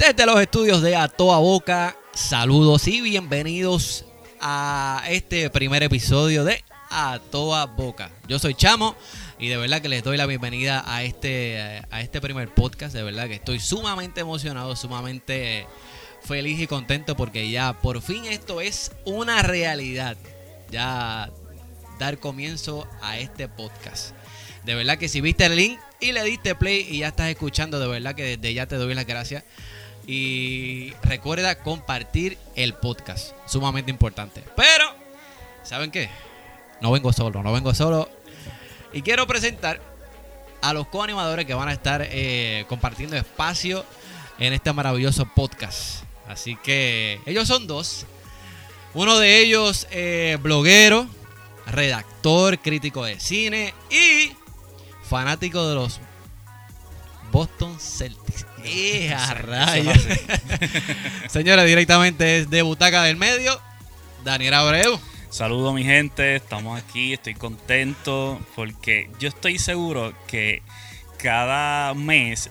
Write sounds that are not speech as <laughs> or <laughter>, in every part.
Desde los estudios de A Toa Boca, saludos y bienvenidos a este primer episodio de A Toa Boca. Yo soy Chamo y de verdad que les doy la bienvenida a este, a este primer podcast. De verdad que estoy sumamente emocionado, sumamente feliz y contento porque ya por fin esto es una realidad. Ya dar comienzo a este podcast. De verdad que si viste el link y le diste play y ya estás escuchando, de verdad que desde ya te doy las gracias. Y recuerda compartir el podcast, sumamente importante. Pero, ¿saben qué? No vengo solo, no vengo solo. Y quiero presentar a los coanimadores que van a estar eh, compartiendo espacio en este maravilloso podcast. Así que ellos son dos. Uno de ellos, eh, bloguero, redactor, crítico de cine y fanático de los Boston Celtics. ¡Eh, a rayos! <laughs> Señora, directamente es de Butaca del Medio, Daniel Abreu. Saludo mi gente, estamos aquí, estoy contento porque yo estoy seguro que cada mes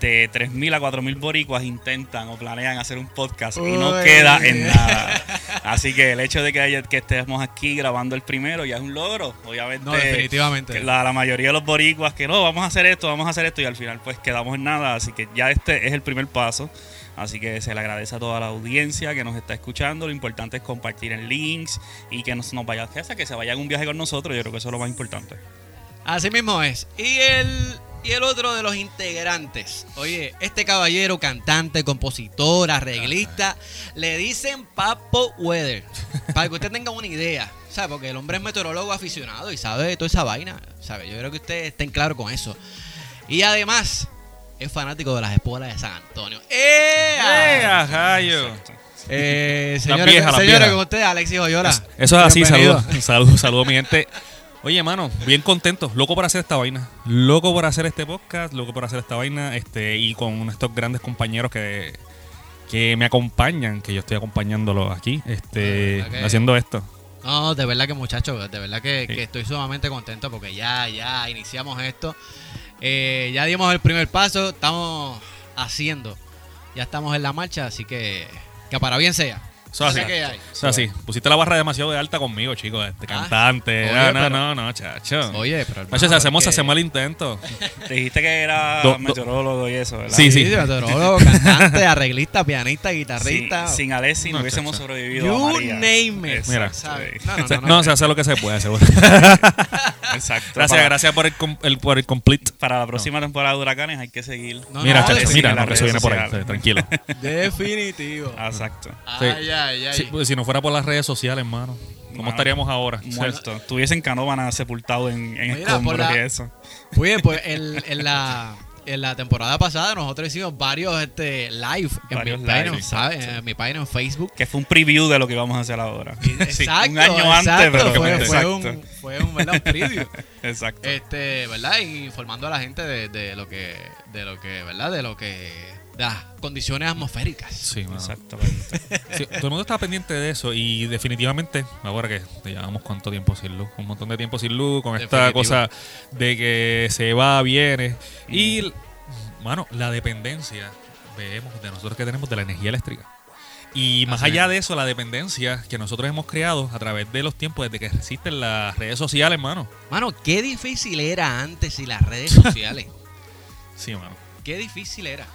de 3.000 a 4.000 boricuas intentan o planean hacer un podcast y no queda en nada. Así que el hecho de que, haya- que estemos aquí grabando el primero ya es un logro. Obviamente, No, definitivamente. la, la mayoría de los boricuas que no, vamos a hacer esto, vamos a hacer esto y al final pues quedamos en nada. Así que ya este es el primer paso. Así que se le agradece a toda la audiencia que nos está escuchando. Lo importante es compartir en links y que nos, nos vaya, que se vaya en un viaje con nosotros. Yo creo que eso es lo más importante. Así mismo es. Y el, y el otro de los integrantes. Oye, este caballero, cantante, compositor, arreglista, le dicen Papo Weather. Para que usted tenga una idea. ¿Sabe? Porque el hombre es meteorólogo aficionado y sabe de toda esa vaina. ¿Sabe? Yo creo que ustedes estén claros con eso. Y además, es fanático de las espuelas de San Antonio. ¡Eh! ¡Eh, a rayo! Eh, Las señores, viejas, las señores, viejas. con ustedes, Alexis Oyola. Eso es así, saludos, saludos, saludos mi gente. Oye, mano, bien contento, loco por hacer esta vaina, loco por hacer este podcast, loco por hacer esta vaina, este, y con estos grandes compañeros que, que me acompañan, que yo estoy acompañándolos aquí, este, Ah, ¿verdad que- haciendo esto. No, de verdad que muchachos, de verdad que, Sí. que estoy sumamente contento porque ya, ya iniciamos esto. Eh, ya dimos el primer paso, estamos haciendo. Ya estamos en la marcha, así que que para bien sea. Eso es Así que hay. Eso es así. Pusiste la barra demasiado de alta conmigo, chicos, este, Ah, cantante. oye, no, no, pero- no, no, chacho. Oye, pero hermano, Macho, si hacemos, hacemos el intento. Te <laughs> dijiste que era Do- do- meteorólogo y eso, ¿verdad? Sí, Sí, sí. meteorólogo, cantante, <laughs> arreglista, pianista, guitarrista. Sin, sin Alessi no, No, hubiésemos chacho. sobrevivido You a María. name it. Mira. ¿sabes? No, no, Se- no, no, no. se hace lo que se puede. seguro. <laughs> Exacto. gracias, Para- gracias por el, com- el- por el complete. Para la próxima temporada de Huracanes hay que seguir. No, mira, no, chacho, mira, en las no, que eso redes viene por ahí, sociales. sí, tranquilo. Definitivo. Exacto. Sí. Ay, ay, ay. Sí, pues, si no fuera por las redes sociales, hermano, ¿cómo Mano, estaríamos ahora? Muerto. Estuviese en Canóvana sepultado en, en Mira, por escombros la- y eso. Oye, pues en, en la, en la temporada pasada nosotros hicimos varios este, live en Varios mi, página, ¿sabes? en mi página en Facebook. Que fue un preview de lo que vamos a hacer ahora. Exacto, un año antes, pero fue, fue exacto. un, fue un, ¿verdad? un preview. <laughs> Exacto. este, ¿verdad? Y informando a la gente de, de lo que, de lo que, ¿verdad? De lo que, las condiciones atmosféricas. Sí. Exactamente. <laughs> Sí, todo el mundo está pendiente de eso y definitivamente, ahora que te llevamos cuánto tiempo sin luz, un montón de tiempo sin luz, con esta cosa de que se va, viene. Y, mano, la dependencia, vemos de nosotros que tenemos de la energía eléctrica. Y más Así allá es. de eso, la dependencia que nosotros hemos creado a través de los tiempos, desde que existen las redes sociales, mano. Mano, qué difícil era antes y las redes <laughs> sociales. Sí, mano. qué difícil era.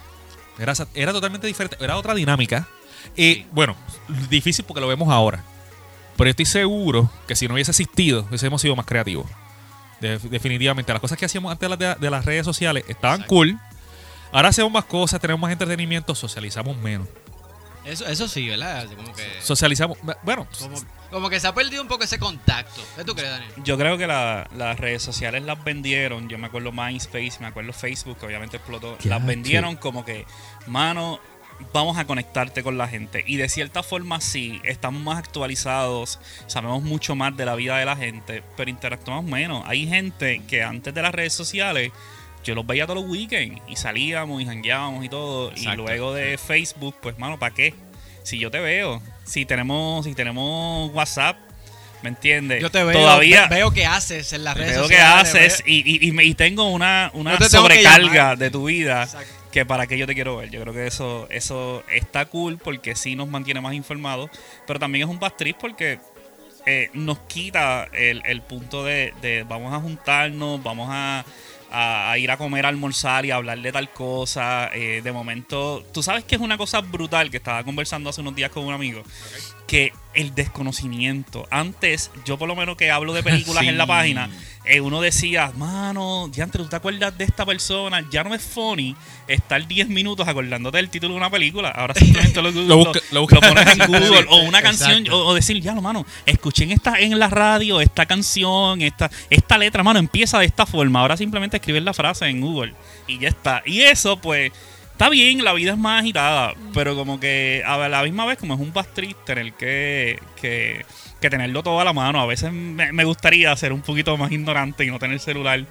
Era, era totalmente diferente, era otra dinámica. Y bueno, difícil porque lo vemos ahora. Pero estoy seguro que si no hubiese existido, hubiésemos sido más creativos. De- definitivamente. Las cosas que hacíamos antes de, las- de las redes sociales estaban Exacto. cool. Ahora hacemos más cosas, tenemos más entretenimiento, socializamos menos. Eso, eso sí, ¿verdad? Así como que, Socializamos. Bueno, como, como que se ha perdido un poco ese contacto. ¿Qué tú crees, Daniel? Yo creo que la- las redes sociales las vendieron. Yo me acuerdo MySpace, me acuerdo Facebook, que obviamente explotó. Las vendieron como que, mano, vamos a conectarte con la gente. Y de cierta forma sí, estamos más actualizados, sabemos mucho más de la vida de la gente, pero interactuamos menos. Hay gente que antes de las redes sociales yo los veía todos los weekends y salíamos y jangueábamos y todo. Exacto, y luego de Facebook, pues, mano, ¿para qué? Si yo te veo, si tenemos, si tenemos WhatsApp, ¿Me entiendes? Yo te veo, Todavía ve- veo que haces en las redes veo que sociales. haces ve- y, y, y y tengo una, una te que sobrecarga de tu vida Exacto. que para qué yo te quiero ver. Yo creo que eso, eso está cool porque sí nos mantiene más informados, pero también es un pastriz porque eh, nos quita el, el punto de, de vamos a juntarnos, vamos a, a- a ir a comer, a almorzar y a hablar de tal cosa. Eh, de momento, tú sabes que es una cosa brutal que estaba conversando hace unos días con un amigo, que el desconocimiento. Antes, yo por lo menos que hablo de películas Sí. <laughs> en la página, eh, uno decía, mano, ya antes tú te acuerdas de esta persona, ya no es funny estar 10 minutos acordándote del título de una película. Ahora simplemente lo, <laughs> Lo busca- lo lo busca. pones en <laughs> Google o una canción o, o decir, ya lo mano, escuché en esta en la radio esta canción, esta esta letra, mano, empieza de esta forma. Ahora simplemente escribir la frase en Google y ya está. Y eso pues Está bien, la vida es más agitada, pero como que a la misma vez como es un pastriz tener que, que, que tenerlo todo a la mano. A veces me, gustaría ser un poquito más ignorante y no tener celular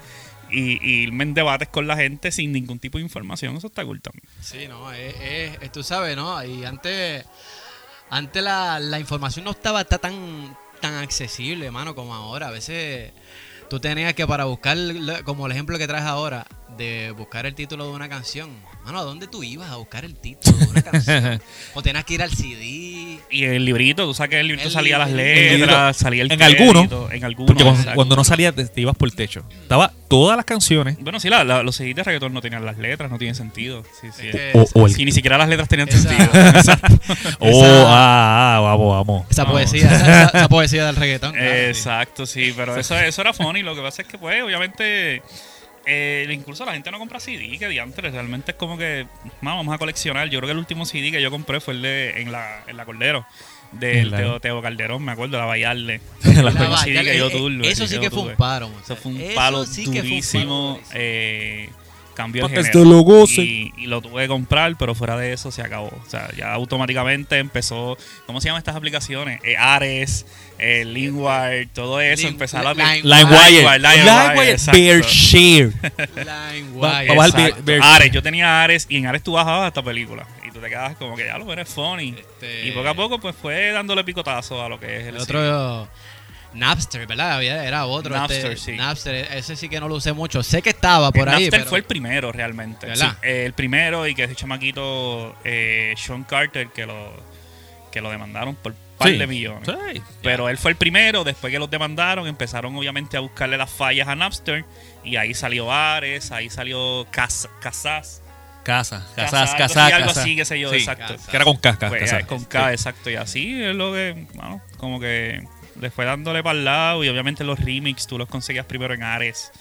y, y irme en debates con la gente sin ningún tipo de información. Eso está cool también. Sí, no, es, tú sabes, ¿no? Y antes, antes la, la información no estaba ta- tan, tan accesible, hermano, como ahora. A veces tú tenías que para buscar, como el ejemplo que traes ahora, de buscar el título de una canción. Mano, ¿a dónde tú ibas a buscar el título de una canción? <laughs> o tenías que ir al CD. Y el librito, tú sabes que el librito El salía las libro. El letras, salía el En crédito, alguno, En algunos. Porque cuando, no salía, te, te ibas por el techo. Estaba todas las canciones. Bueno, sí, la- la- los CDs de reggaetón no tenían las letras, no tienen sentido. Sí, sí. Es que O, esa- o el. Sí, ni siquiera las letras tenían Esa- sentido. <laughs> <laughs> Oh, ah, ah, vamos, vamos. Esa poesía, esa, esa poesía del reggaetón. claro, sí. Exacto, sí, pero eso, eso era funny. Lo que pasa es que, pues, obviamente, eh, incluso la gente no compra CD, que diantres. Realmente es como que, "Ma, vamos a coleccionar. Yo creo que el último CD que yo compré fue el de en la, en la Cordero. Del Teo, Teo Calderón, me acuerdo, la Vallarle. <laughs> La CD que yo tuve, Eso sí que fue un paro. Eso fue un palo durísimo. De Para que género. esto lo goce. Y, y lo tuve que comprar, pero fuera de eso se acabó. O sea, ya automáticamente empezó. ¿Cómo se llaman estas aplicaciones? Eh, Ares, eh, todo eso. Lin- empezar a LimeWire. LimeWire. Bearshare. LimeWire. Ares, yo tenía Ares y en Ares tú bajabas esta película. Y tú te quedabas como que ya lo eres funny. Este- Y poco a poco pues fue dándole picotazo a lo que es el, El cine. Napster, ¿verdad? Había- Era otro. Napster, este, sí. Napster, ese sí que no lo usé mucho. Sé que estaba por El ahí. Napster pero- fue el primero realmente. ¿Verdad? Sí, eh, el primero y que ese chamaquito eh, Sean Carter que lo, que lo demandaron por par Sí. de millones. Sí. Pero él fue el primero, después que los demandaron, empezaron obviamente a buscarle las fallas a Napster y ahí salió Ares, ahí salió Cas Casas. Casa, Casas, casas, casas, así, algo casas. así, qué sé yo, exacto. Casas. Que era con casca. Pues, casas. con K, Sí. exacto, y así es lo que, bueno, como que le fue dándole para el lado y obviamente los remix tú los conseguías primero en Ares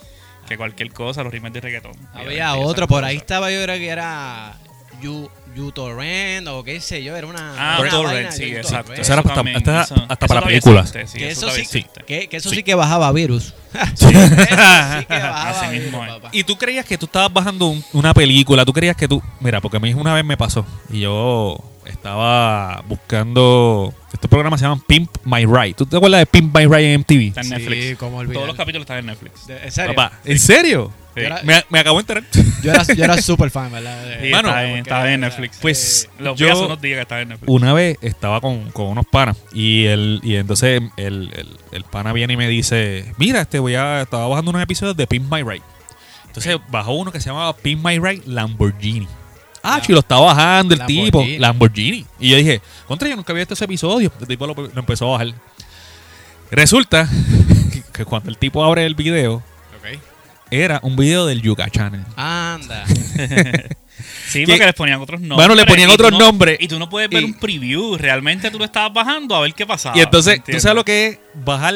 que cualquier cosa, los remix de reggaetón. Había otro, por ahí estaba, yo creo que era You, YouTorrent o qué sé yo, era una. Ah, una Torrent, vaina, sí, exacto. Eso era hasta- también, hasta- eso- hasta eso para películas. existe, sí, Que eso sí, existe. que, que eso sí. Sí. que bajaba virus. Sí. <laughs> eso sí que <laughs> bajaba Así virus, mismo es. papá. Y tú creías que tú estabas bajando un- una película, tú creías que tú... Mira, porque a mí una vez me pasó y yo estaba buscando... Estos programas se llaman Pimp My Ride. ¿Tú te acuerdas de Pimp My Ride en MTV? Está en Sí, Netflix. cómo olvidar. Todos los capítulos están en Netflix. De- ¿En serio? Papá, ¿en serio? Sí. Era- Me, me acabo de enterar. Yo era, yo era super fan, ¿verdad? Sí, Mano, está, en, Netflix. Pues eh, Lo vi yo- hace unos días que estaba en Netflix. Una vez estaba con, con unos panas y el, y entonces el, el, el pana viene y me dice, mira, este voy a, estaba bajando unos episodios de Pimp My Ride. Entonces bajó uno que se llamaba Pimp My Ride Lamborghini. Ah, La- lo estaba bajando el Lamborghini. tipo, Lamborghini. Y yo dije, contra, yo nunca había visto ese episodio. El tipo lo, lo empezó a bajar. Resulta <laughs> que cuando el tipo abre el video, era un video del Yuga Channel. Anda. <laughs> Sí, que- porque les ponían otros nombres. Bueno, le ponían otros no- nombres. Y tú no puedes ver Y- un preview. Realmente tú lo estabas bajando a ver qué pasaba. Y entonces, ¿tú sabes lo que es bajar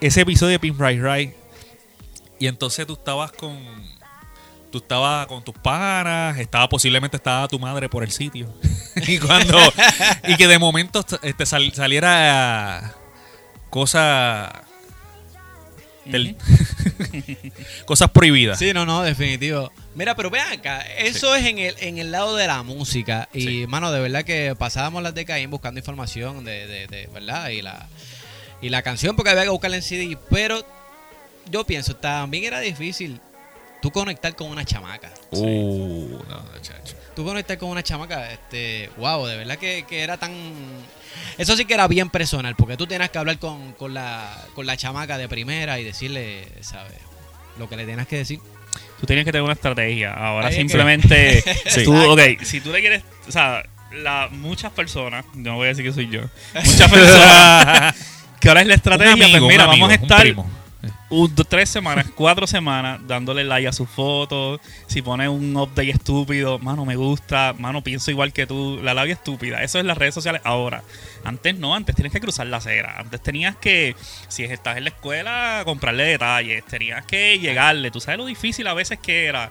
ese episodio de Pimp Right Right? Y entonces tú estabas con. Tú estabas con tus panas, estaba posiblemente estaba tu madre por el sitio. <laughs> y cuando. y que de momento este, sal- saliera cosas. del- <laughs> cosas prohibidas. Sí, no, no, definitivo. Mira, pero vean acá, eso es en el, en el lado de la música. Y, Sí. mano, de verdad que pasábamos las décadas buscando información de, de, de- ¿verdad? Y la, y la canción, porque había que buscarla en CD. Pero yo pienso, también era difícil tú conectar con una chamaca. Uh, no, chacho. Tú conectar con una chamaca, este, wow, de verdad que, que era tan... Eso sí que era bien personal, porque tú tenías que hablar con, con, la, con la chamaca de primera y decirle, ¿sabes? Lo que le tenías que decir. Tú tienes que tener una estrategia. Ahora Ahí que- simplemente. <laughs> Sí. tú, ok, si tú le quieres. O sea, la, muchas personas. No voy a decir que soy yo. Muchas personas. <laughs> que ahora es la estrategia. Un amigo, pues mira, amigo, vamos a un estar. Un- tres semanas, <laughs> cuatro semanas, dándole like a sus fotos. Si pone un update estúpido, mano, me gusta, mano, pienso igual que tú. La labia estúpida. Eso es las redes sociales ahora. Antes no, antes tienes que cruzar la acera. Antes tenías que, si estás en la escuela, comprarle detalles. Tenías que llegarle. Tú sabes lo difícil a veces que era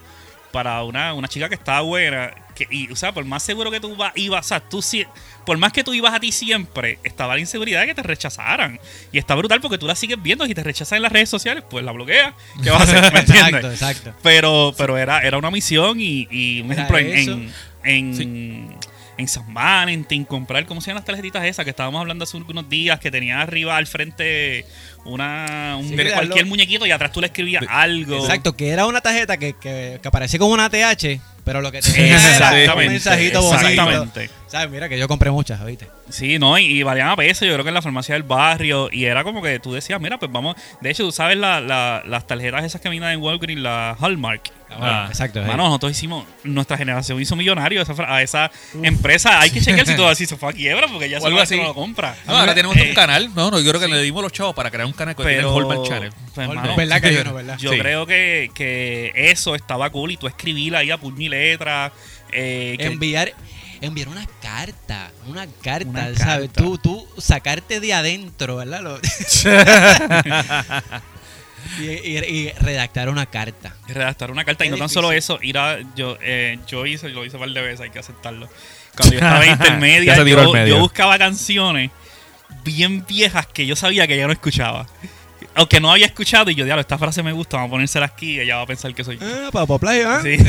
para una, una chica que estaba buena. Que, y, o sea, por más seguro que tú va- ibas, o sea, tú sí, por más que tú ibas a ti siempre, estaba la inseguridad de que te rechazaran. Y está brutal porque tú la sigues viendo y si te rechazan en las redes sociales, pues la bloqueas. <laughs> ¿Qué vas a hacer? ¿Me entiendes? Exacto, exacto. Pero, pero era, era una misión y, y un ejemplo en, en, en, en San Valentín, comprar, ¿cómo se llaman las tarjetitas esas que estábamos hablando hace unos días? Que tenía arriba al frente una, un, Sí, de de cualquier muñequito y atrás tú le escribías algo. Exacto, que era una tarjeta que, que, que aparecía como una TH, pero lo que tenía era un mensajito bonito. Exactamente. ¿Sabes? Mira que yo compré muchas, ¿oíste? Sí, no, y, y valían a peso, yo creo que en la farmacia del barrio. Y era como que tú decías, mira, pues vamos. De hecho, tú sabes la- la- las tarjetas esas que vienen en Walgreens, la Hallmark. Ah, exacto. ahí. Mano, nosotros hicimos, nuestra generación hizo millonario a esa, fra- a esa empresa. Hay que chequear si <laughs> todo así se fue a quiebra porque ya se así. no lo compra. No, ahora tenemos Eh, un canal. No, no, yo creo que le dimos los chavos para crear un canal que tiene el Hallmark Channel. pues, mano, ¿Verdad que yo no, verdad? yo Sí. creo que, que eso estaba cool y tú escribíla ahí a puño y letra. eh, que- enviar enviar una carta, una carta, Una ¿sabes? carta. Tú, tú sacarte de adentro, ¿verdad? Lo- <laughs> <laughs> y, y- y redactar una carta. redactar una carta y no tan solo eso, ir a yo eh, yo hice lo hice un par de veces, hay que aceptarlo. Cuando yo estaba en <laughs> intermedia, yo buscaba canciones bien viejas que yo sabía que ella no escuchaba. O que no había escuchado y yo, diablo, esta frase me gusta, vamos a ponérsela aquí y ella va a pensar que soy yo. Ah, Papo Play, ¿ah? Sí. <laughs>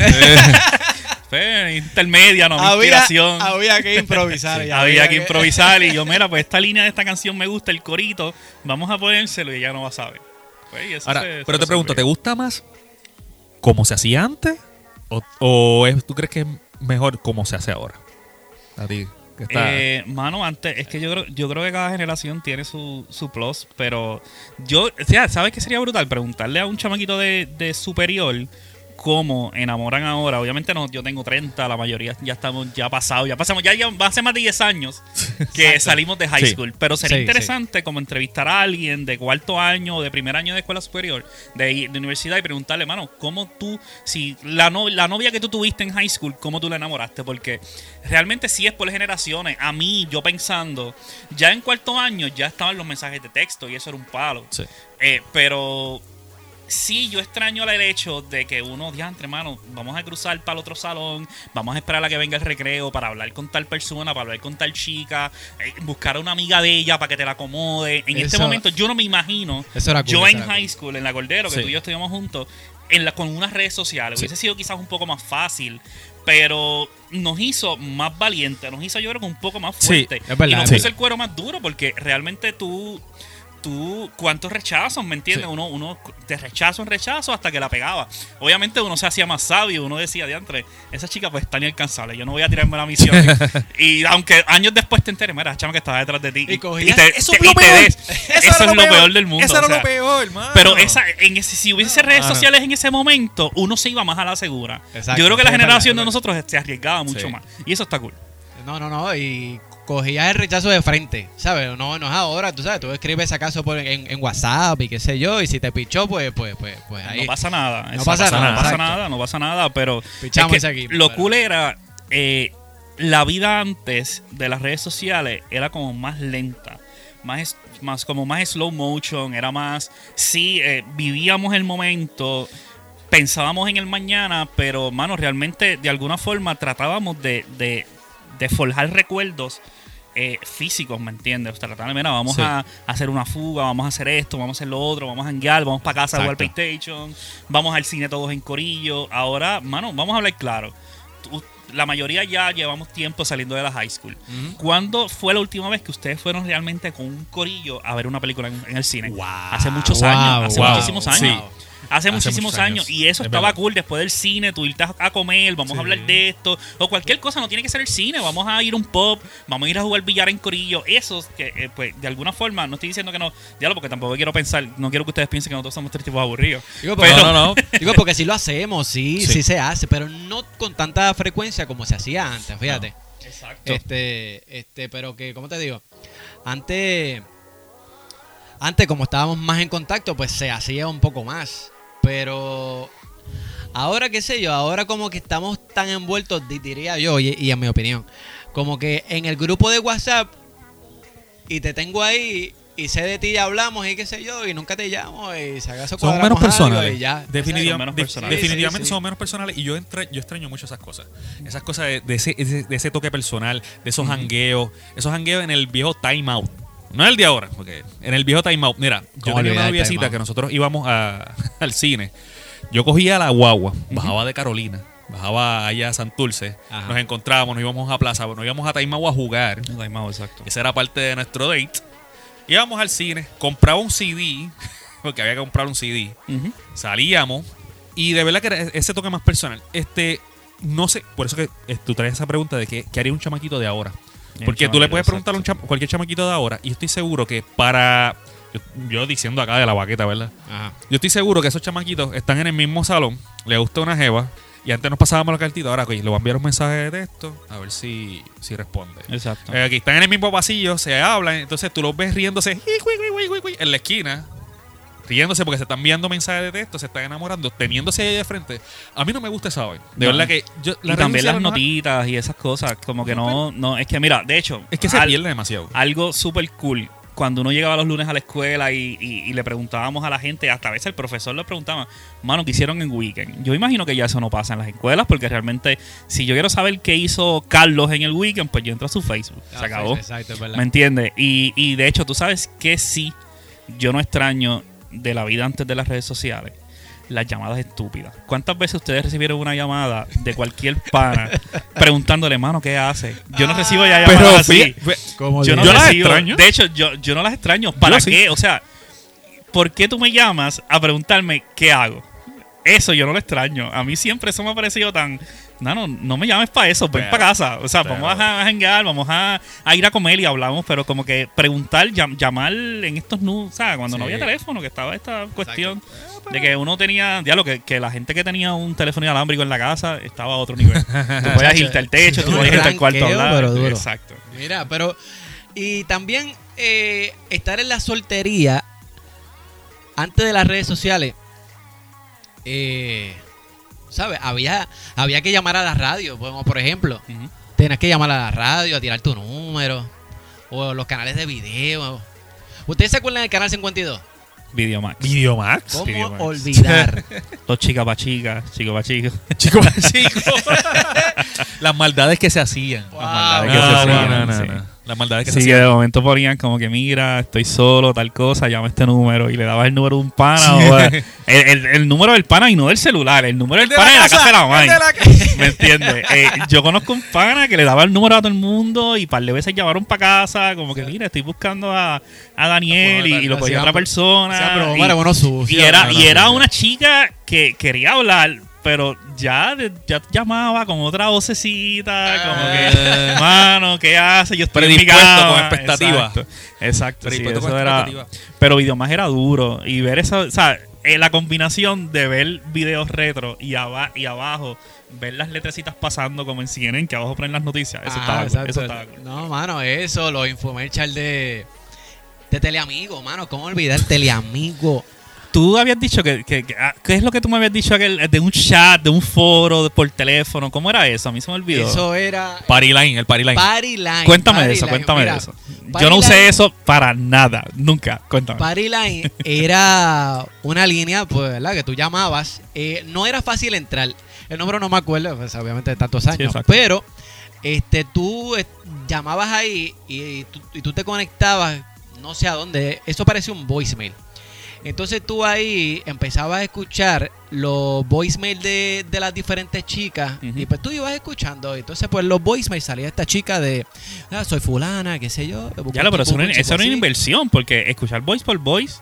Pues, intermedia, no, Había, inspiración. había que improvisar. ya, Había que improvisar y yo, mira, pues esta línea de esta canción me gusta, el corito, vamos a ponérselo y ella no va a saber. Pues, y eso Ahora, se- se pero te pregunto, ¿te gusta más cómo se hacía antes? ¿O, o es- tú crees que es mejor cómo se hace ahora? A ti. Está- Eh, mano, antes, es que yo creo, yo creo que cada generación tiene su, su plus, pero yo, o sea, ¿sabes qué sería brutal? Preguntarle a un chamaquito de, de superior cómo enamoran ahora. Obviamente no, yo tengo 30, la mayoría ya estamos ya pasados, ya pasamos, ya, ya hace más de 10 años que salimos de high Sí. school, pero sería Sí, interesante como entrevistar a alguien de cuarto año o de primer año de escuela superior, de, de universidad y preguntarle, mano, ¿cómo tú, si la, no- la novia que tú tuviste en high school, cómo tú la enamoraste? Porque realmente sí es por generaciones. A mí, yo pensando, ya en cuarto año ya estaban los mensajes de texto y eso era un palo. Sí. Eh, pero sí, yo extraño el hecho de que uno, diantre, hermano, vamos a cruzar para el otro salón, vamos a esperar a que venga el recreo para hablar con tal persona, para hablar con tal chica, eh, buscar a una amiga de ella para que te la acomode. En este momento yo no me imagino, Eso era cool, yo eso en era high cool. school, en la Cordero, que Sí. tú y yo estudiamos juntos, en la, con unas redes sociales. Sí. Hubiese sido quizás un poco más fácil, pero nos hizo más valientes, nos hizo yo creo que un poco más Sí, fuerte. es verdad, y nos puso el cuero más duro porque realmente tú tú cuántos rechazos, ¿me entiendes? Sí. Uno, uno de rechazo en rechazo hasta que la pegaba. Obviamente uno se hacía más sabio, uno decía, diantre, esa chica pues está inalcanzable, yo no voy a tirarme la misión. <laughs> y aunque años después te enteres, mira, chama que estaba detrás de ti. Y cogías- te- ¡Eso te- es lo y te peor! des. Eso, es lo peor del mundo. Eso era o sea, lo peor, hermano. pero esa, en ese, si hubiese redes sociales en ese momento, uno se iba más a la segura. Exacto, Yo creo que la generación verdad, de nosotros se arriesgaba mucho Sí. más. Y eso está cool. No, no, no. Y cogías el rechazo de frente, ¿sabes? No, no es ahora, tú sabes. Tú escribes acaso por, en, en WhatsApp y qué sé yo. Y si te pichó, pues, pues, pues, pues ahí. No pasa nada. No pasa nada, No pasa nada, no pasa nada, pero Pichamos es que equipo, lo pero- cool era eh, la vida antes de las redes sociales era como más lenta. Más, más como más slow motion, era más sí, eh, vivíamos el momento, pensábamos en el mañana, pero mano, realmente de alguna forma tratábamos de, de, de forjar recuerdos eh, físicos, ¿me entiendes? O sea, tratar de, mira, vamos Sí. a hacer una fuga, vamos a hacer esto, vamos a hacer lo otro, vamos a hanguear, vamos para casa a jugar. PlayStation, vamos al cine todos en corillo. Ahora, mano, vamos a hablar claro. Tú- la mayoría ya llevamos tiempo saliendo de la high school. ¿Cuándo fue la última vez que ustedes fueron realmente con un corillo a ver una película en, en el cine? Wow. Hace muchos Wow, años, hace wow, muchísimos años. Sí. Hace, muchísimos años. años. Y eso Es estaba verdad. cool después del cine, tú irte a- comer, vamos Sí. a hablar de esto, o cualquier cosa, no tiene que ser el cine, vamos a ir a un pub, vamos a ir a jugar billar en corillo. Esos que, eh, pues, de alguna forma, no estoy diciendo que no, diablo, porque tampoco quiero pensar, no quiero que ustedes piensen que nosotros somos tres tipos aburridos. Digo, porque, Pero- no, no, no. <laughs> digo, porque sí lo hacemos, sí, sí, Sí. se hace, pero no con tanta frecuencia como se hacía antes, fíjate. Exacto. Este, este, pero que, ¿cómo te digo? Antes, antes como estábamos más en contacto, pues se hacía un poco más. Pero ahora, qué sé yo, ahora como que estamos tan envueltos, di- diría yo, y, y en mi opinión, como que en el grupo de WhatsApp y te tengo ahí y sé de ti y hablamos y qué sé yo, y nunca te llamo y si acaso Son menos personales. y ya. Son menos de- personales. definitivamente Sí, sí, sí. son menos personales. Y yo, entra- yo extraño mucho esas cosas. Esas cosas de, de ese, ese- de ese toque personal, de esos hangueos. Esos hangueos en el viejo Time Out. No el de ahora, porque en el viejo Time Out. Mira, yo ¿Cómo tenía una noviecita que nosotros íbamos a- <laughs> al cine. Yo cogía la guagua, bajaba de Carolina, bajaba allá a Santurce. Ajá. Nos encontrábamos, nos íbamos a Plaza, nos íbamos a Time Out a jugar. Más, exacto. Esa era parte de nuestro date. Íbamos al cine, compraba un CD, <laughs> porque había que comprar un CD. Salíamos y de verdad que era ese toque más personal. Este, no sé, por eso que eh, tú traes esa pregunta de qué haría un chamaquito de ahora. Porque tú le puedes preguntar a un cham- cualquier chamaquito de ahora y yo estoy seguro que para... Yo, yo diciendo acá de la baqueta, ¿verdad? Ajá. Yo estoy seguro que esos chamaquitos están en el mismo salón, le gusta una jeva y antes nos pasábamos la cartita, ahora oye, le voy a enviar un mensaje de texto a ver si, si responde. Exacto. Eh, aquí están en el mismo pasillo, se hablan, entonces tú los ves riéndose en la esquina, riéndose porque se están enviando mensajes de texto, se están enamorando, teniéndose ahí de frente. A mí no me gusta esa vaina. De No. verdad que yo y también las notitas y esas cosas, como que no, no, es que mira, de hecho, es que se al- pierde demasiado. algo súper cool. Cuando uno llegaba los lunes a la escuela y, y- y le preguntábamos a la gente, hasta a veces el profesor le preguntaba, mano, ¿qué hicieron en weekend? Yo imagino que ya eso no pasa en las escuelas, porque realmente, si yo quiero saber qué hizo Carlos en el weekend, pues yo entro a su Facebook. Se Ah, acabó. sí, Exacto. ¿Me entiendes? Y, y de hecho, tú sabes que sí, yo no extraño de la vida antes de las redes sociales. Las llamadas estúpidas. ¿Cuántas veces ustedes recibieron una llamada de cualquier pana <laughs> preguntándole, mano, ¿qué hace? Yo no recibo ya llamadas Pero así. ¿Cómo Yo no Yo las recibo- extraño. De hecho, yo, yo no las extraño. ¿Para Yo sí. qué? O sea, ¿por qué tú me llamas a preguntarme qué hago? Eso yo no lo extraño. A mí siempre eso me ha parecido tan. No, no, no me llames para eso, ven para casa. O sea, pero- vamos a, a vamos a, a ir a comer y hablamos, pero como que preguntar, llam- llamar en estos nudos, ¿sabes? Cuando no había teléfono, que estaba esta cuestión de que uno tenía, ya lo que, que la gente que tenía un teléfono inalámbrico en la casa estaba a otro nivel. <laughs> tú podías irte al techo, tú podías irte al cuarto a hablar. pero duro. Exacto. Mira, pero. Y también eh, estar en la soltería antes de las redes sociales. Eh, ¿Sabes? Había, había que llamar a la radio. Por ejemplo, Ujú. tenías que llamar a la radio, a tirar tu número. O los canales de video. ¿Ustedes se acuerdan del canal 52? Videomax. Videomax. ¿Cómo Videomax. olvidar? <laughs> Dos chicas para chicas, chicos para chicos. Chico, chico. <laughs> <laughs> Las maldades que se hacían. Wow. Las maldades No, que se no, hacían, no, no, sí. no. Las maldades que se Sí, que de momento ponían como que mira, estoy solo, tal cosa, llama este número y le dabas el número de un pana. Sí. o, <laughs> el, el- el número del pana y no del celular, el número del El de pana de la casa de la mamá. ¿Me entiendes? Eh, yo conozco un pana que le daba el número a todo el mundo y par de veces llamaron para casa, como que mira, estoy buscando a, a Daniel y, y lo cogía otra persona. pero y- Omar, bueno, sucio. y era, no, y era una chica que quería hablar, pero ya, ya llamaba con otra vocecita, como que, mano, ¿qué hace? Yo estoy Predispuesto, cama". con expectativa. Exacto, exacto sí, eso era- pero Videomas era duro. Y ver eso, o sea, eh, la combinación de ver videos retro y, aba- y abajo ver las letrecitas pasando como en CNN, que abajo ponen las noticias. Eso Ah, estaba exacto. eso estaba cool. No, mano, eso, los infomercial de, de Teleamigo, mano. ¿Cómo olvidar Teleamigo? Tú habías dicho que, que- que- ah, ¿Qué es lo que tú me habías dicho aquel, de un chat, de un foro, de- por teléfono? ¿Cómo era eso? A mí se me olvidó. Eso era Party line, el party line. Party Line. Cuéntame de eso, Line. cuéntame Mira, de eso. Yo no usé Line- eso para nada, nunca. Cuéntame. Party Line era una línea, pues, ¿verdad? Que tú llamabas. Eh, no era fácil entrar. El número no me acuerdo, pues, obviamente de tantos años. pero este, tú eh, llamabas ahí y, tú, y tú te conectabas, no sé a dónde. Eso parecía un voicemail. Entonces tú ahí empezabas a escuchar los voicemails de, de las diferentes chicas y pues tú ibas escuchando. Entonces pues los voicemails salía esta chica de, ah, soy fulana, qué sé yo. Ya lo, pero eso, era- eso era una inversión, porque escuchar voice por voice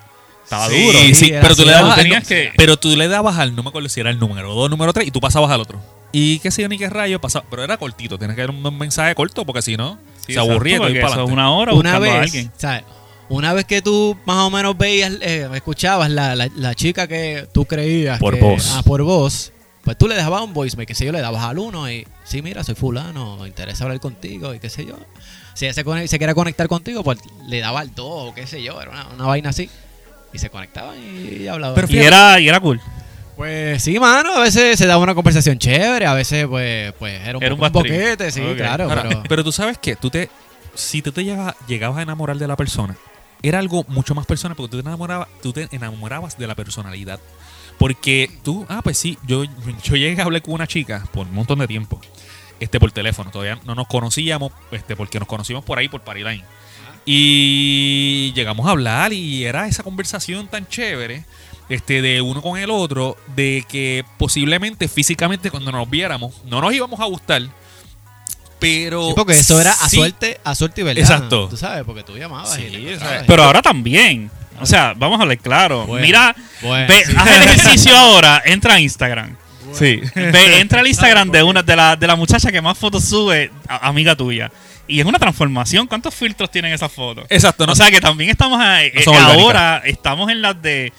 estaba Sí, duro. sí, pero tú, le dabas que- pero tú le dabas al, no me acuerdo si era el número 2, número 3, y tú pasabas al otro. Y qué sé yo ni qué rayo pasaba. Pero era cortito, tienes que dar un, mensaje corto porque si no, Sí, se aburría y exacto, eso es una hora una a vez, alguien. ¿sabes? Una vez que tú más o menos veías, eh, escuchabas la, la, la chica que tú creías Por que- voz. ah, por voz, pues tú le dejabas un voicemail, que sé yo, le dabas al uno y, sí, mira, soy fulano, me interesa hablar contigo y qué sé yo. Si ella se, se quiere conectar contigo, pues le daba al dos o qué sé yo, era una, una vaina así. Y se conectaban y, hablaban. Pero Y era, y era cool. Pues sí, mano, a veces se daba una conversación chévere, a veces pues, pues era un, Era un po- un bastrín. boquete, sí, claro, Ahora, pero... pero tú sabes que tú te, si tú te llegabas, llegabas a enamorar de la persona, era algo mucho más personal porque tú te enamorabas, tú te enamorabas de la personalidad. Porque tú, ah, pues sí, yo, yo llegué a hablar con una chica por un montón de tiempo, este, por teléfono, todavía no nos conocíamos, este, porque nos conocimos por ahí, por Pariline. Y llegamos a hablar y era esa conversación tan chévere, este, de uno con el otro, de que posiblemente físicamente cuando nos viéramos no nos íbamos a gustar, pero Sí, porque eso era a sí, suerte, a suerte y verdad. Exacto. Tú sabes, porque tú llamabas Sí, y Pero ahora también. O sea, vamos a hablar claro. Bueno, Mira, bueno, ve, sí. haz el ejercicio ahora, entra a Instagram. Sí. Ve, entra al Instagram de una de la, de la muchacha que más fotos sube, a- amiga tuya. Y es una transformación. ¿Cuántos filtros tienen esas fotos? Exacto, no O sea que también estamos a- eh, orgánicas. ahora estamos en las de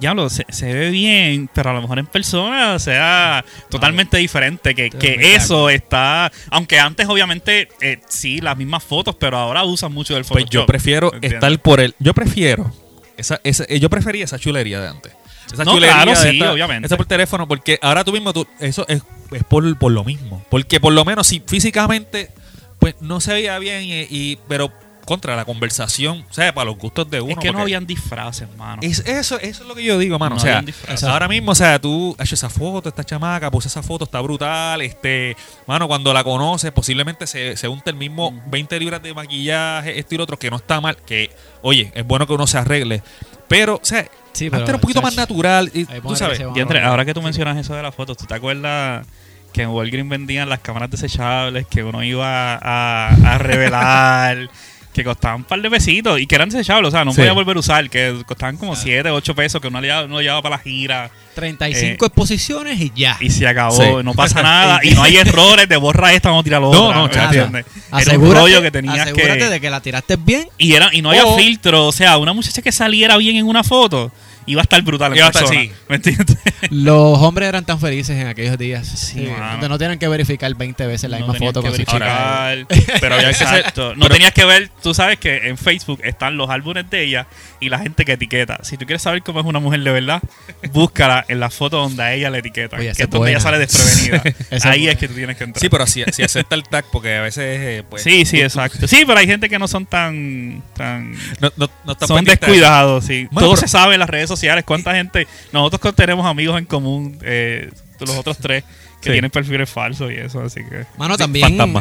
diablo, se, se ve bien, pero a lo mejor en persona sea totalmente diferente. Que, que eso está. Aunque antes, obviamente, eh, sí, las mismas fotos, pero ahora usan mucho del Pues Photoshop. yo prefiero ¿entiendes? estar por el. Yo prefiero. Esa, esa- eh, yo prefería esa chulería de antes. Esa No, chulería claro, de sí, esta- obviamente. esa por teléfono, porque ahora tú mismo, tú, eso es, es por, por lo mismo. Porque por lo menos si físicamente, pues no se veía bien, y, y- pero contra la conversación, o sea, para los gustos de uno. Es que no habían disfraces, mano. es- eso, eso es lo que yo digo, mano. No o sea, ahora mismo, o sea, tú has hecho esa foto, esta chamaca, puse esa foto, está brutal. Este, mano, cuando la conoces, posiblemente se, se unte el mismo 20 libras de maquillaje, esto y lo otro, que no está mal. Que, oye, es bueno que uno se arregle. Pero, o sea, Sí, pero, era un poquito más natural. Y, tú sabes. que va- Diantre, ahora que tú mencionas eso de las fotos, ¿tú te acuerdas que en Walgreens vendían las cámaras desechables que uno iba a, a revelar? <laughs> que costaban un par de pesitos y que eran desechables, o sea, no Sí. podía volver a usar, que costaban como 7, 8 pesos, que uno llevaba, uno llevaba para la gira 35 exposiciones y ya. y se acabó, Sí. no pasa <laughs> nada y no hay errores de borra esta, vamos a tirar la No, otra, no, ¿me chacho. entiendes? Era un Asegúrate, rollo que tenías asegúrate que... de que la tiraste bien. Y, era, y no había O- filtro, o sea, una muchacha que saliera bien en una foto iba a estar brutal en Iba a estar, persona, sí. ¿me entiendes? <laughs> Los hombres eran tan felices en aquellos días. Sí, mano. donde no tienen que verificar 20 veces la No misma foto que con su chica. verificar. Pero había <laughs> que. No pero- tenías que ver, tú sabes que en Facebook están los álbumes de ella y la gente que etiqueta. Si tú quieres saber cómo es una mujer de verdad, búscala en la foto donde a ella le etiqueta. Oye, que es donde ella sale desprevenida. <laughs> Ahí es es que tú tienes que entrar. Sí, pero si, si acepta el tag, porque a veces. eh, pues, sí, sí, exacto. Sí, pero hay gente que no son tan. tan No, no, no son descuidados, sí. Bueno, Todo pero- se sabe en las redes sociales. ¿Cuánta gente? Nosotros tenemos amigos en común, eh, los otros tres, que Sí. tienen perfiles falsos y eso, así que. Mano, también. fantasma.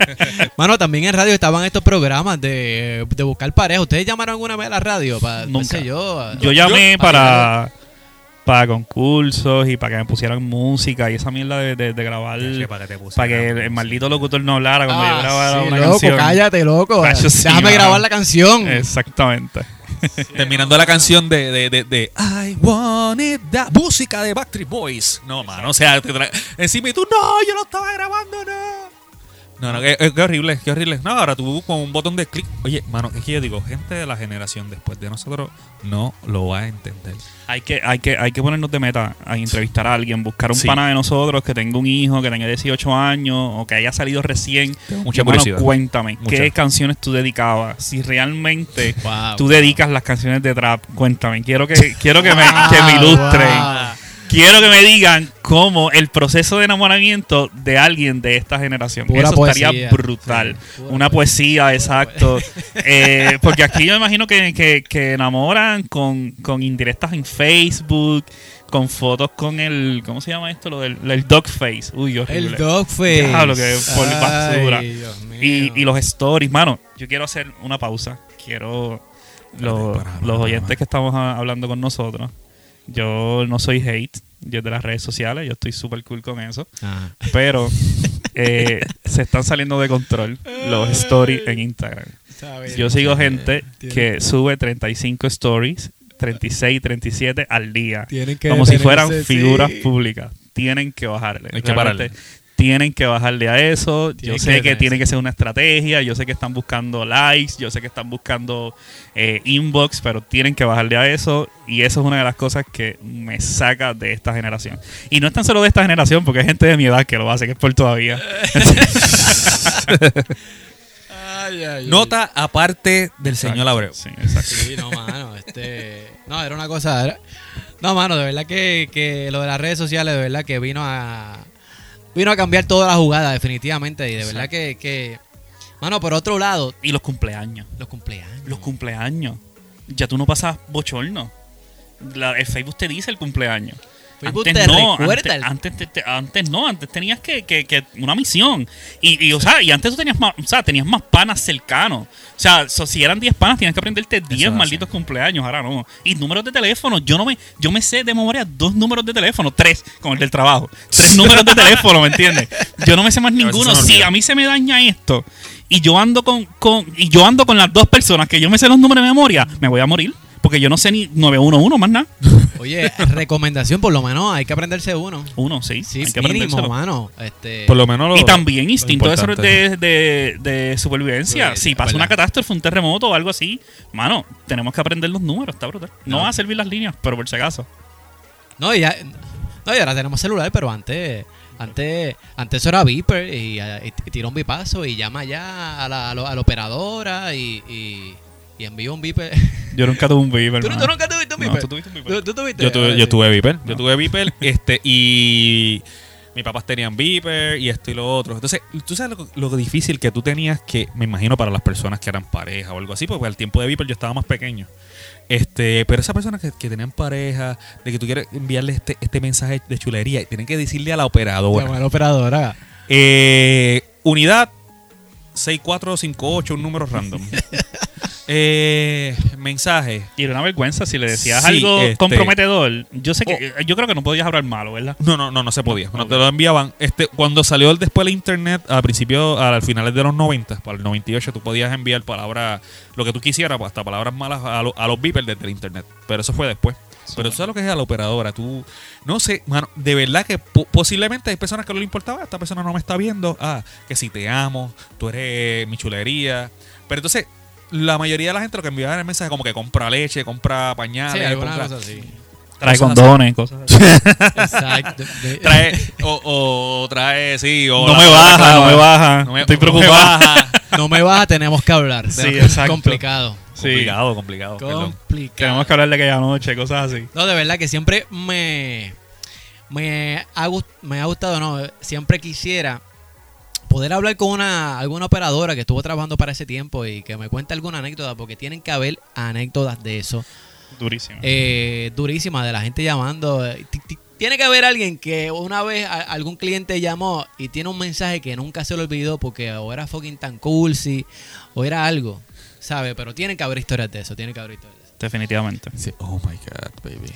<laughs> Mano, también en radio estaban estos programas de, de buscar pareja. ¿Ustedes llamaron alguna vez a la radio? Para, no Nunca. sé yo. Yo llamé yo- para, para concursos y para que me pusieran música y esa mierda de, de- de grabar. Sí, para que te Para que el, el maldito locutor no hablara cuando yo Ah, grabara sí, una loco, canción. cállate, loco. Cacho, sí, Déjame grabar la canción. Exactamente. <laughs> Terminando la canción de, de, de, de I want it música de Backstreet Boys. No, mano, o sea, encima y tú, no, yo lo estaba grabando, no. No, no, qué, qué horrible, qué horrible. No, ahora tú con un botón de clic. Oye, mano, es que yo digo, gente de la generación después de nosotros no lo va a entender. Hay que, hay que, hay que ponernos de meta a entrevistar a alguien, buscar un Sí. pana de nosotros que tenga un hijo, que tenga 18 años o que haya salido recién. Tengo mucha curiosidad. cuéntame. ¿qué canciones tú dedicabas? Si realmente Wow, tú wow. dedicas las canciones de trap, cuéntame. Quiero que, quiero que me, que me ilustren. wow. Quiero que me digan cómo el proceso de enamoramiento de alguien de esta generación. Pura Eso poesía. estaría brutal. Sí, Una poesía, exacto. Eh, porque aquí yo me imagino que, que- que enamoran con, con indirectas en Facebook, con fotos con el. ¿Cómo se llama esto? Lo del el dog face. Uy, horrible. El dogface. Diablo, que por Ay, basura. Dios mío. Y, y los stories, mano, yo quiero hacer una pausa. Quiero los, los oyentes que estamos hablando con nosotros. Yo no soy hate, yo de las redes sociales, yo estoy súper cool con eso. Ajá. Pero <laughs> eh, se están saliendo de control los stories en Instagram. Yo sigo gente que sube 35 stories 36, 37 al día. Que como si fueran sí. figuras públicas. Tienen que bajarle. Hay que pararle. Tienen que bajarle a eso. Yo que sé que detenerse. tiene que ser una estrategia. Yo sé que están buscando likes. Yo sé que están buscando eh, inbox. Pero tienen que bajarle a eso. Y eso es una de las cosas que me saca de esta generación. Y no es tan solo de esta generación, porque hay gente de mi edad que lo hace, que es por todavía. Ay, ay, ay. Nota aparte del Exacto. señor Abreu. Sí, exacto. Sí, no, mano. Este, no, era una cosa. era- no, mano, de verdad que, que lo de las redes sociales, de verdad que vino a. Vino a cambiar toda la jugada, definitivamente. Y de verdad que, que. Mano, por otro lado, Y los cumpleaños. los cumpleaños. Los cumpleaños. Ya tú no pasas bochorno. La- el Facebook te dice el cumpleaños. Facebook te recuerda antes, el- antes, te- te- antes no, antes tenías que, que- que una misión. Y, y, o sea, y antes tú tenías más, o sea, tenías más panas cercanos. O sea, so- si eran 10 panas, tienes que aprenderte 10 es así. malditos cumpleaños, ahora no. Y números de teléfono, yo no me, yo me sé de memoria dos números de teléfono, tres, con el del trabajo. Tres <laughs> números de teléfono, ¿me entiendes? Yo no me sé más ninguno. Si a mí se me daña esto y yo ando con, con y yo ando con las dos personas que yo me sé los números de memoria, me voy a morir. Porque yo no sé ni 911 más nada. <laughs> Oye, recomendación, por lo menos hay que aprenderse uno. Uno, sí. Sí, hay que mínimo, mano. Este, Por lo menos lo- Y también instinto de, de, de- de supervivencia. Sí, si pasa una catástrofe, un terremoto o algo así, mano, tenemos que aprender los números, está brutal. No, No. va a servir las líneas, pero por si acaso. No, y ya, no, y ahora tenemos celular, pero antes, antes, antes eso era Viper y, y, y tira un bipazo y llama ya a la, a la- a la operadora y, y, y envía un Viper. <laughs> Yo nunca tuve un Viper. ¿Tú, tú nunca tuviste un No, Viper? ¿tú tuviste un Viper? ¿Tú, tú tuviste? Yo tuve, Ahora yo tuve Viper. Yo No. tuve Viper <laughs> este, y mis papás tenían Viper y esto y lo otro. Entonces, tú sabes lo, lo difícil que tú tenías que, me imagino, para las personas que eran pareja o algo así, porque al tiempo de Viper yo estaba más pequeño. Este, pero esas personas que, que tenían pareja, de que tú quieres enviarle este, este mensaje de chulería, y tienen que decirle a la operadora. Llama a la operadora. Eh, unidad 6458, un número random. <laughs> eh, mensaje. Y era una vergüenza si le decías Sí, algo este- comprometedor. Yo sé que, yo creo que no podías hablar malo, ¿verdad? No, no, no, no se podía. No Ok. te lo enviaban. Este, cuando salió el- después el internet, al principio, al finales de los 90, para el 98, tú podías enviar palabras, lo que tú quisieras, hasta palabras malas a, lo- a los beepers desde el internet. Pero eso fue después. Pero tú sabes lo que es a la operadora. Tú, no sé, mano, de verdad que po- posiblemente hay personas que no le importaba. Esta persona no me está viendo. Ah, que si te amo, tú eres mi chulería. Pero entonces, la mayoría de la gente lo que enviaba era el mensaje como que compra leche, compra pañales, Sí, compra- cosa así. Trae Cosas condones, cosas así. <laughs> Exacto. Trae o, o trae sí o No la- me baja, no me baja. No me- Estoy no me preocupado. baja. <laughs> No me baja, tenemos que hablar. Sí, exacto. Complicado. Sí. complicado complicado perdón. Complicado. Tenemos que hablar de aquella noche, cosas así. No, de verdad que siempre me, me, ha, gust- me ha gustado, no, siempre quisiera poder hablar con una alguna operadora que estuvo trabajando para ese tiempo y que me cuente alguna anécdota, porque tienen que haber anécdotas de eso. Durísimo. Eh, durísimas, de la gente llamando. eh, ti- ti- Tiene que haber alguien que una vez a- algún cliente llamó y tiene un mensaje que nunca se lo olvidó porque o era fucking tan cursi o era algo, ¿sabe? Pero tienen que haber historias de eso, tienen que haber historias de eso. Definitivamente. Sí, oh my god baby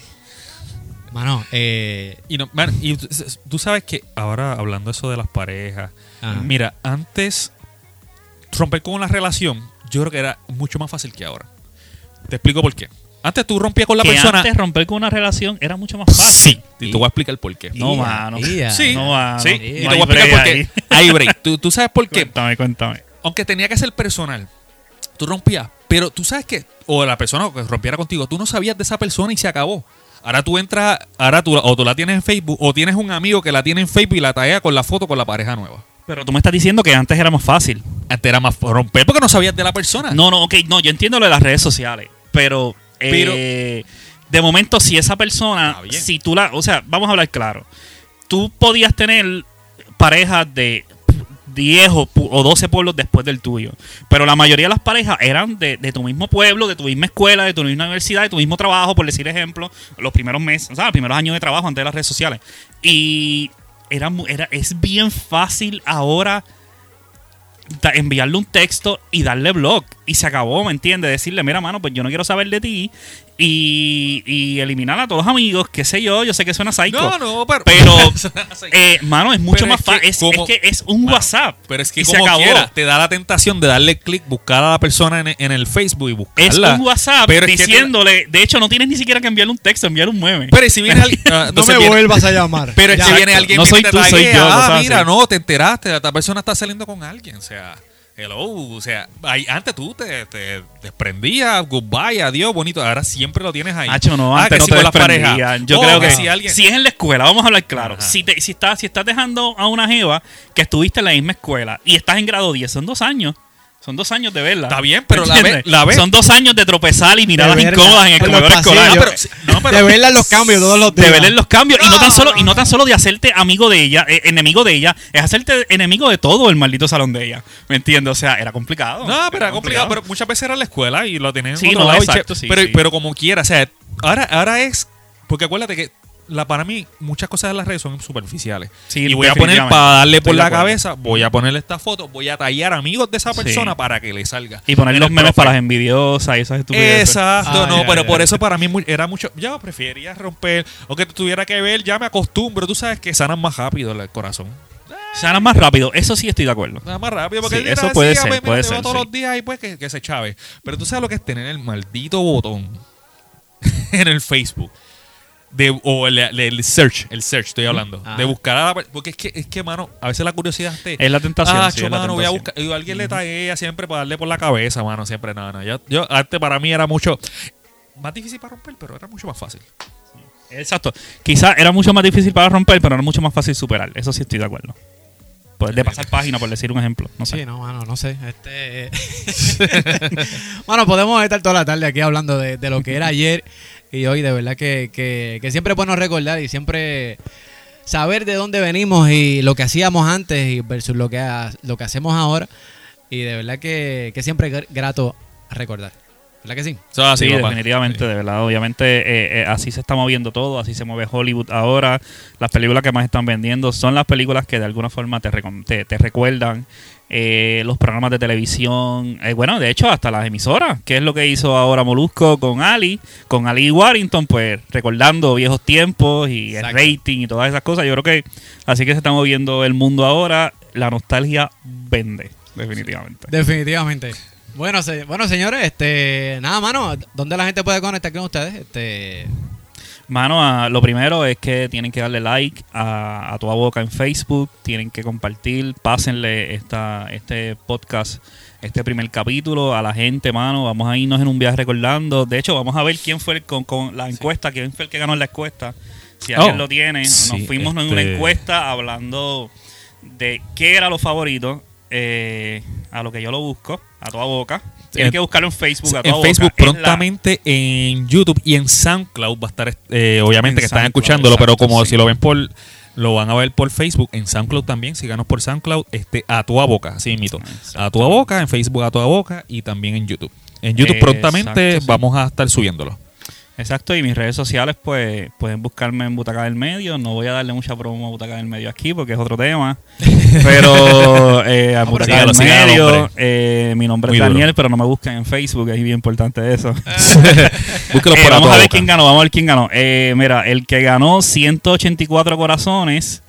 Mano, eh, y no man, y tú- tú sabes que ahora hablando eso de las parejas ajá. mira antes romper con una relación yo creo que era mucho más fácil que ahora te explico por qué antes tú rompías con la que persona antes romper con una relación era mucho más fácil. sí y te voy a explicar por qué No, Ia, mano. ia. Sí, No, mano. sí, No y te voy a explicar por qué. ahí. <laughs> Break. ¿Tú, tú sabes por qué. Cuéntame, cuéntame. aunque tenía que ser personal, tú rompías, pero tú sabes que, o la persona que rompiera contigo, tú no sabías de esa persona y se acabó. Ahora tú entras, ahora tú, o tú la tienes en Facebook, o tienes un amigo que la tiene en Facebook y la taguea con la foto con la pareja nueva. Pero tú me estás diciendo que antes era más fácil. Antes era más romper porque no sabías de la persona. No, no, ok, no, yo entiendo lo de las redes sociales, pero, Pero- eh, de momento si esa persona, si tú la, o sea, vamos a hablar claro, tú podías tener parejas de 10 o, o 12 pueblos después del tuyo, pero la mayoría de las parejas eran de, de tu mismo pueblo, de tu misma escuela, de tu misma universidad, de tu mismo trabajo, por decir ejemplo, los primeros meses, o sea, los primeros años de trabajo antes de las redes sociales. Y era, era, es bien fácil ahora enviarle un texto y darle blog. y se acabó, ¿me entiendes? Decirle, mira, mano, pues yo no quiero saber de ti y, y eliminar a todos los amigos, qué sé yo, yo sé que suena psycho. No, no, pero. Pero, <laughs> eh, mano, es mucho Pero más fácil. Es, que es un Mano, WhatsApp. Pero es que y se como acabó. quiera, te da la tentación de darle clic, buscar a la persona en, en el Facebook y Es buscarla. un WhatsApp Pero es que te- diciéndole, de hecho, no tienes ni siquiera que enviarle un texto, enviarle un meme. Pero si viene <laughs> alguien. ah, No me viene- vuelvas a llamar. Pero es Ya. que viene alguien No y te tú, soy yo, Ah, mira, así. no, te enteraste. Esta persona está saliendo con alguien. O sea, hello. O sea, antes tú te, te desprendías, goodbye, adiós, bonito. Ahora siempre lo tienes ahí. Hacho, no, Ah, antes que no si te con las desprendían. parejas. Yo Oh, creo que si alguien. si es en la escuela, vamos a hablar claro. Ajá. Si, te, si, estás, si estás dejando a una jeva que estuviste en la misma escuela y estás en grado 10, son dos años. Son dos años de verla. Está bien, pero ¿Me la ve- entiendes? la ve- Son dos años de tropezar y miradas De verla incómodas en el en comedor escolar. Ah, pero- no, pero- de <laughs> verla en los cambios todos los de días. ver en los cambios y no tan No, solo no, y no tan solo de hacerte amigo de ella eh, enemigo de ella es hacerte enemigo de todo el maldito salón de ella ¿me entiendes? o sea era complicado No, pero era complicado, pero muchas veces era la escuela y lo tenían en Sí, otro no, lado y exacto, che- sí, pero, sí. pero como quiera, o sea, ahora, ahora es. Porque acuérdate que la, para mí muchas cosas de las redes son superficiales. Sí, y voy a poner para darle por la cabeza, voy a ponerle esta foto, voy a tallar amigos de esa Sí. persona para que le salga. y poner los memes para las envidiosas y esas estupideces Exacto, Ah, no, ya, pero ya, por ya. eso para mí era mucho. Yo prefería romper, o que tuviera que ver, ya me acostumbro. Tú sabes que sanan más rápido el corazón. sanan más rápido eso sí estoy de acuerdo Nada más rápido, porque Sí, eso puede "Sí, ser, mira, puede ser, todos sí. los días y pues que, que se chave. Pero tú sabes lo que es tener el maldito botón <laughs> en el Facebook. De, o el, el search, el search estoy hablando. De buscar a la Porque es que, es que, mano, a veces la curiosidad te. es la tentación Ah, sí, cho, es la mano, voy a buscar. Y alguien le taguea siempre para darle por la cabeza, mano. Siempre, no, no. Yo, yo, antes para mí era mucho. Más difícil para romper, pero era mucho más fácil. exacto quizás era mucho más difícil para romper pero era mucho más fácil superar eso sí estoy de acuerdo Pues de pasar página por decir un ejemplo no sé Sí, no, mano, no sé. Este... <laughs> bueno, podemos estar toda la tarde aquí hablando de, de lo que era ayer y hoy. De verdad que, que, que siempre es bueno recordar y siempre saber de dónde venimos y lo que hacíamos antes y versus lo que, lo que hacemos ahora. Y de verdad que, que siempre es gr- grato recordar. ¿Verdad que sí? Eso es así, sí, papá. definitivamente, de verdad. Obviamente, eh, eh, así se está moviendo todo, así se mueve Hollywood ahora. Las películas que más están vendiendo son las películas que de alguna forma te, recom- te, te recuerdan eh, los programas de televisión. eh, bueno, de hecho, hasta las emisoras, que es lo que hizo ahora Molusco con Ali, con Ali Warrington, pues recordando viejos tiempos y Exacto. el rating y todas esas cosas. Yo creo que así que se está moviendo el mundo ahora. La nostalgia vende, definitivamente. Definitivamente. Bueno, se- bueno, señores, este, nada, mano, ¿dónde la gente puede conectar con ustedes? Este, Mano, ah, lo primero es que tienen que darle like a, a Toda Boca en Facebook, tienen que compartir, pásenle esta, este podcast, este primer capítulo a la gente, mano. Vamos a irnos en un viaje recordando. De hecho, vamos a ver quién fue el, con, con la encuesta, quién fue el que ganó la encuesta. Si alguien Oh, lo tiene, sí, nos fuimos en una este- encuesta hablando de qué era lo favorito. eh, a lo que yo lo busco, a toda boca. Tienen En- que buscarlo en Facebook, a en toda boca. Facebook la- prontamente en YouTube y en SoundCloud va a estar eh, obviamente En que están escuchándolo pero como sí. si lo ven por lo van a ver por Facebook en SoundCloud también síganos por SoundCloud este a tu boca así mito a tu boca en Facebook a tu boca y también en YouTube en YouTube prontamente sí. vamos a estar subiéndolo Exacto, y mis redes sociales, pues pueden buscarme en Butaca del Medio. No voy a darle mucha promo a Butaca del Medio aquí porque es otro tema. <laughs> <laughs> Pero eh, a No, pero Butaca sígalo, del sígalo al Medio, eh, mi nombre Muy es duro. Daniel, pero no me busquen en Facebook, es bien importante eso. búsquelo <laughs> Eh, por vamos tu a ver boca. quién ganó, vamos a ver quién ganó. Eh, mira, el que ganó 184 corazones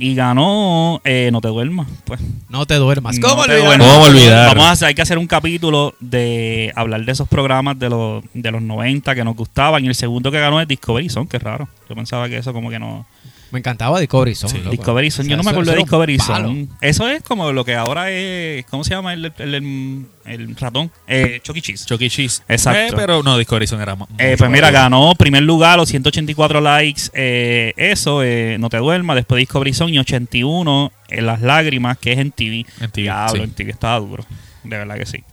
y ganó eh, No te duermas, pues. no te duermas. No ¿Cómo te olvidar? duermas. ¿Cómo olvidar? Vamos a hacer, hay que hacer un capítulo de hablar de esos programas de los, de los 90 que nos gustaban. Y el segundo que ganó es Discovery Zone, que raro. Yo pensaba que eso como que no. Me encantaba Discovery Zone. Sí. Discovery Zone, O sea, yo no me acuerdo de Discovery. Zone. Eso es como lo que ahora es. ¿Cómo se llama el, el, el- el ratón? Eh, Chucky Cheese. Chucky E. Cheese Exacto. Eh, pero no Discovery Zone era más Eh, mucho pues mira, más- ganó primer lugar, los 184 likes, eh, eso, eh, No te duermas, después Discovery Zone y 81 en Las Lágrimas, que es en TV. En TV, Diablo, sí. en TV estaba duro, de verdad que sí.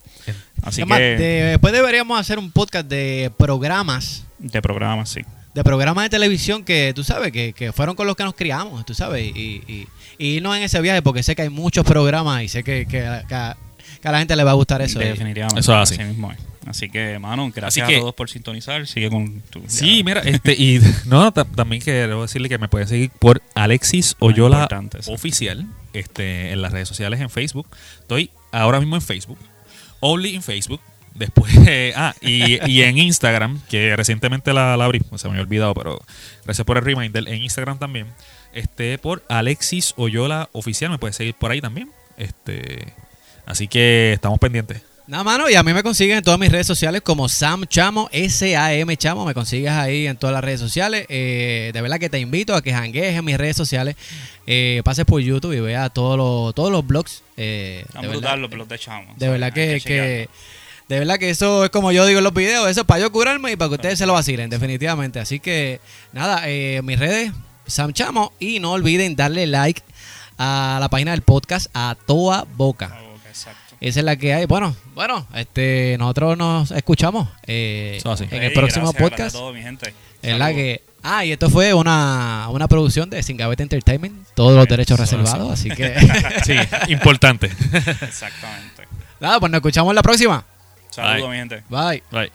Así Es que, más, de- después deberíamos hacer un podcast de programas, de programa, sí. De programas de televisión que tú sabes, que, que fueron con los que nos criamos, tú sabes, y, y, y irnos en ese viaje porque sé que hay muchos programas y sé que, que, a- que a, que a la gente le va a gustar eso. y- Definitivamente. Eso es así. mismo es. Así que, mano, gracias que- a todos por sintonizar. Sigue con tu. Sí, ya. mira, <laughs> este, y no, ta- también quiero decirle que me pueden seguir por Alexis Oyola. Oficial, este, en las redes sociales en Facebook. Estoy ahora mismo en Facebook. Only en Facebook. Después, <laughs> eh, ah, y, y en Instagram, que recientemente la, la abrí, se me había olvidado, pero gracias por el reminder. En Instagram también, este, por Alexis Oyola Oficial, me puedes seguir por ahí también. Este, así que estamos pendientes. Nada, mano, y a mí me consiguen en todas mis redes sociales como Sam Chamo, S-A-M Chamo, me consigues ahí en todas las redes sociales. Eh, de verdad que te invito a que janguees en mis redes sociales, eh, pases por YouTube y veas todos los, todos los blogs. Eh, de verdad, los blogs de Chamo. de verdad que. De verdad que eso es como yo digo en los videos, eso es para yo curarme y para que ustedes se lo vacilen, definitivamente. Así que nada, eh, mis redes, Sam Chamo, y no olviden darle like a la página del podcast a toda boca. Exacto. Esa es la que hay. Bueno, bueno, este, nosotros nos escuchamos eh, en el próximo gracias, gracias podcast. a todos, mi gente. Es la que. Ah, y esto fue una, una producción de Singabete Entertainment. Todos los derechos reservados, así que. <laughs> Sí, importante. Exactamente. Nada, pues nos escuchamos la próxima. Saludos, mi gente. Bye. Bye.